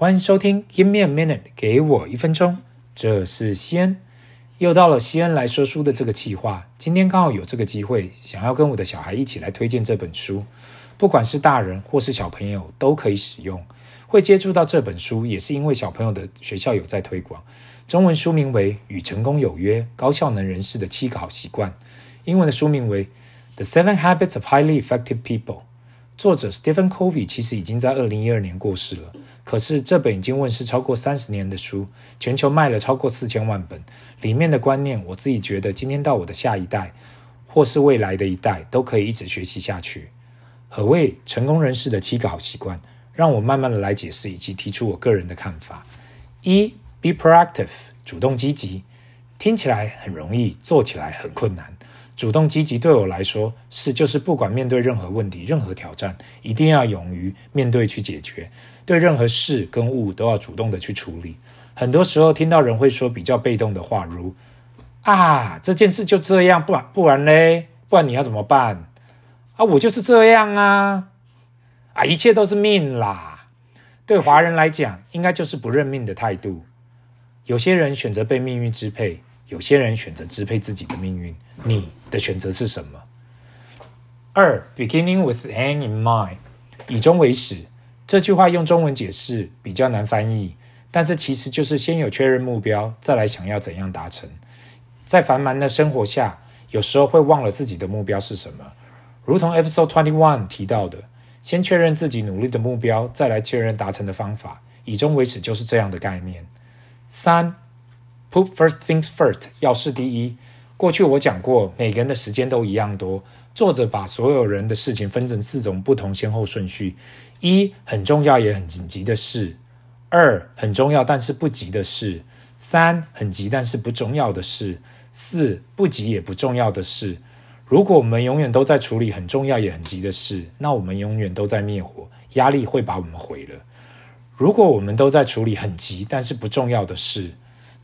欢迎收听 Give me a minute，给我一分钟。这是西恩，又到了西恩来说书的这个计划。今天刚好有这个机会，想要跟我的小孩一起来推荐这本书。不管是大人或是小朋友都可以使用。会接触到这本书，也是因为小朋友的学校有在推广。中文书名为《与成功有约：高效能人士的七个好习惯》，英文的书名为《The Seven Habits of Highly Effective People》。作者 Stephen Covey 其实已经在二零一二年过世了，可是这本已经问世超过三十年的书，全球卖了超过四千万本。里面的观念，我自己觉得今天到我的下一代，或是未来的一代，都可以一直学习下去。何谓成功人士的七个好习惯？让我慢慢的来解释，以及提出我个人的看法。一，Be proactive，主动积极，听起来很容易，做起来很困难。主动积极对我来说是，就是不管面对任何问题、任何挑战，一定要勇于面对去解决。对任何事跟物都要主动的去处理。很多时候听到人会说比较被动的话，如啊这件事就这样，不然不然嘞，不然你要怎么办？啊我就是这样啊，啊一切都是命啦。对华人来讲，应该就是不认命的态度。有些人选择被命运支配。有些人选择支配自己的命运，你的选择是什么？二，beginning with the end in mind，以终为始。这句话用中文解释比较难翻译，但是其实就是先有确认目标，再来想要怎样达成。在繁忙的生活下，有时候会忘了自己的目标是什么。如同 Episode Twenty One 提到的，先确认自己努力的目标，再来确认达成的方法。以终为始就是这样的概念。三。Put first things first，要事第一。过去我讲过，每个人的时间都一样多。作者把所有人的事情分成四种不同先后顺序：一、很重要也很紧急的事；二、很重要但是不急的事；三、很急但是不重要的事；四、不急也不重要的事。如果我们永远都在处理很重要也很急的事，那我们永远都在灭火，压力会把我们毁了。如果我们都在处理很急但是不重要的事，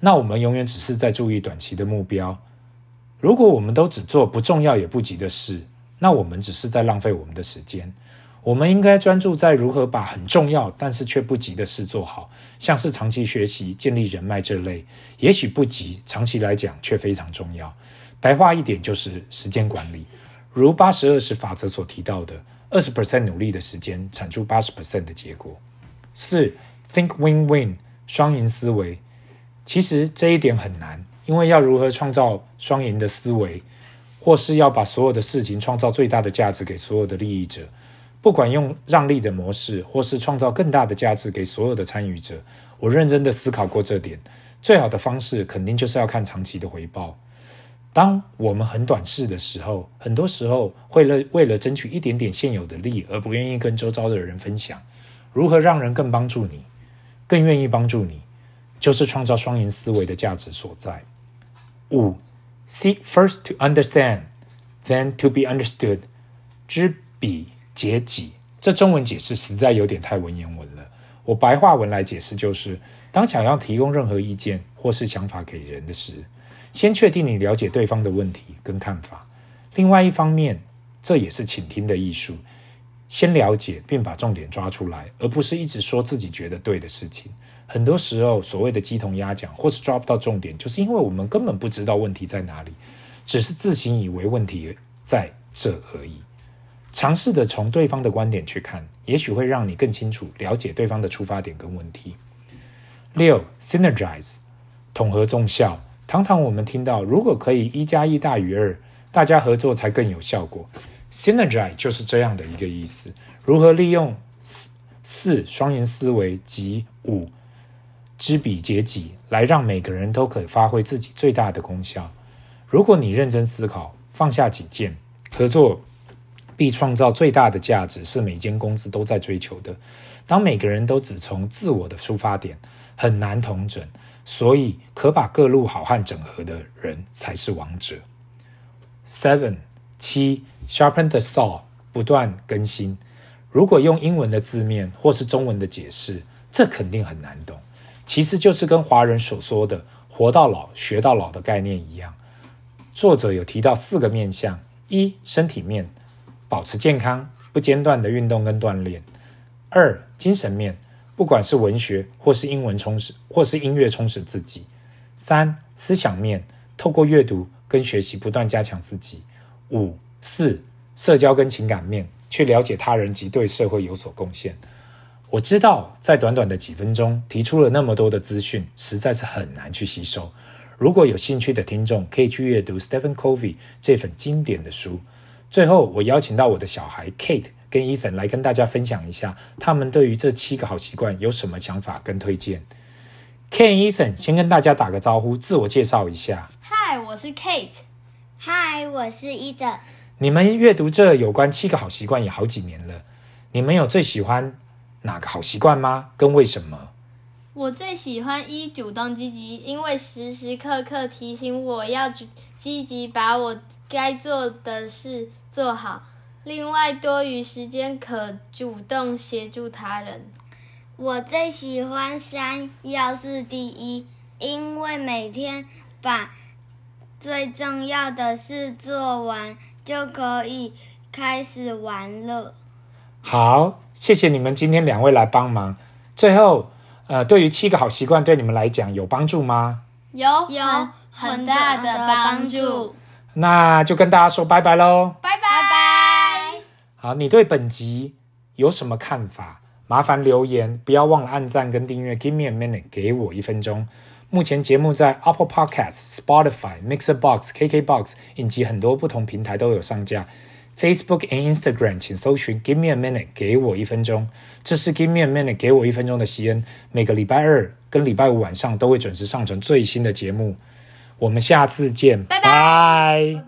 那我们永远只是在注意短期的目标。如果我们都只做不重要也不急的事，那我们只是在浪费我们的时间。我们应该专注在如何把很重要但是却不急的事做好，像是长期学习、建立人脉这类，也许不急，长期来讲却非常重要。白话一点就是时间管理，如八十二十法则所提到的，二十 percent 努力的时间产出八十 percent 的结果。四，Think win-win，双赢思维。其实这一点很难，因为要如何创造双赢的思维，或是要把所有的事情创造最大的价值给所有的利益者，不管用让利的模式，或是创造更大的价值给所有的参与者，我认真的思考过这点。最好的方式肯定就是要看长期的回报。当我们很短视的时候，很多时候会了为了争取一点点现有的利，而不愿意跟周遭的人分享。如何让人更帮助你，更愿意帮助你？就是创造双赢思维的价值所在。五，seek first to understand, then to be understood，知彼解己。这中文解释实在有点太文言文了。我白话文来解释，就是当想要提供任何意见或是想法给人的时，先确定你了解对方的问题跟看法。另外一方面，这也是倾听的艺术。先了解并把重点抓出来，而不是一直说自己觉得对的事情。很多时候，所谓的鸡同鸭讲，或是抓不到重点，就是因为我们根本不知道问题在哪里，只是自行以为问题在这而已。尝试的从对方的观点去看，也许会让你更清楚了解对方的出发点跟问题。六，Synergize，统合综效。常常我们听到，如果可以一加一大于二，大家合作才更有效果。Synergize 就是这样的一个意思。如何利用四四双赢思维及五知彼解己，来让每个人都可发挥自己最大的功效？如果你认真思考，放下己见，合作必创造最大的价值，是每间公司都在追求的。当每个人都只从自我的出发点，很难统整。所以，可把各路好汉整合的人才是王者。Seven 七。Sharpen the saw，不断更新。如果用英文的字面或是中文的解释，这肯定很难懂。其实就是跟华人所说的“活到老，学到老”的概念一样。作者有提到四个面向：一、身体面，保持健康，不间断的运动跟锻炼；二、精神面，不管是文学或是英文充实，或是音乐充实自己。三、思想面，透过阅读跟学习不断加强自己。五、四、社交跟情感面，去了解他人及对社会有所贡献。我知道，在短短的几分钟提出了那么多的资讯，实在是很难去吸收。如果有兴趣的听众，可以去阅读 Stephen Covey 这份经典的书。最后，我邀请到我的小孩 Kate 跟 Ethan 来跟大家分享一下，他们对于这七个好习惯有什么想法跟推荐。Kate、Ethan 先跟大家打个招呼，自我介绍一下。Hi，我是 Kate。Hi，我是 Ethan。你们阅读这有关七个好习惯也好几年了，你们有最喜欢哪个好习惯吗？跟为什么？我最喜欢一主动积极，因为时时刻刻提醒我要积极把我该做的事做好。另外，多余时间可主动协助他人。我最喜欢三要是第一，因为每天把最重要的事做完，就可以开始玩了。好，谢谢你们今天两位来帮忙。最后。呃，对于七个好习惯，对你们来讲有帮助吗？有，有很大的帮助。那就跟大家说拜拜喽！拜拜拜。好，你对本集有什么看法？麻烦留言，不要忘了按赞跟订阅。Give me a minute，给我一分钟。目前节目在 Apple Podcasts、Spotify、Mixer Box、KK Box 以及很多不同平台都有上架。Facebook and Instagram，请搜寻 Give me a minute，给我一分钟。这是 Give me a minute，给我一分钟的西恩。每个礼拜二跟礼拜五晚上都会准时上传最新的节目。我们下次见，拜拜。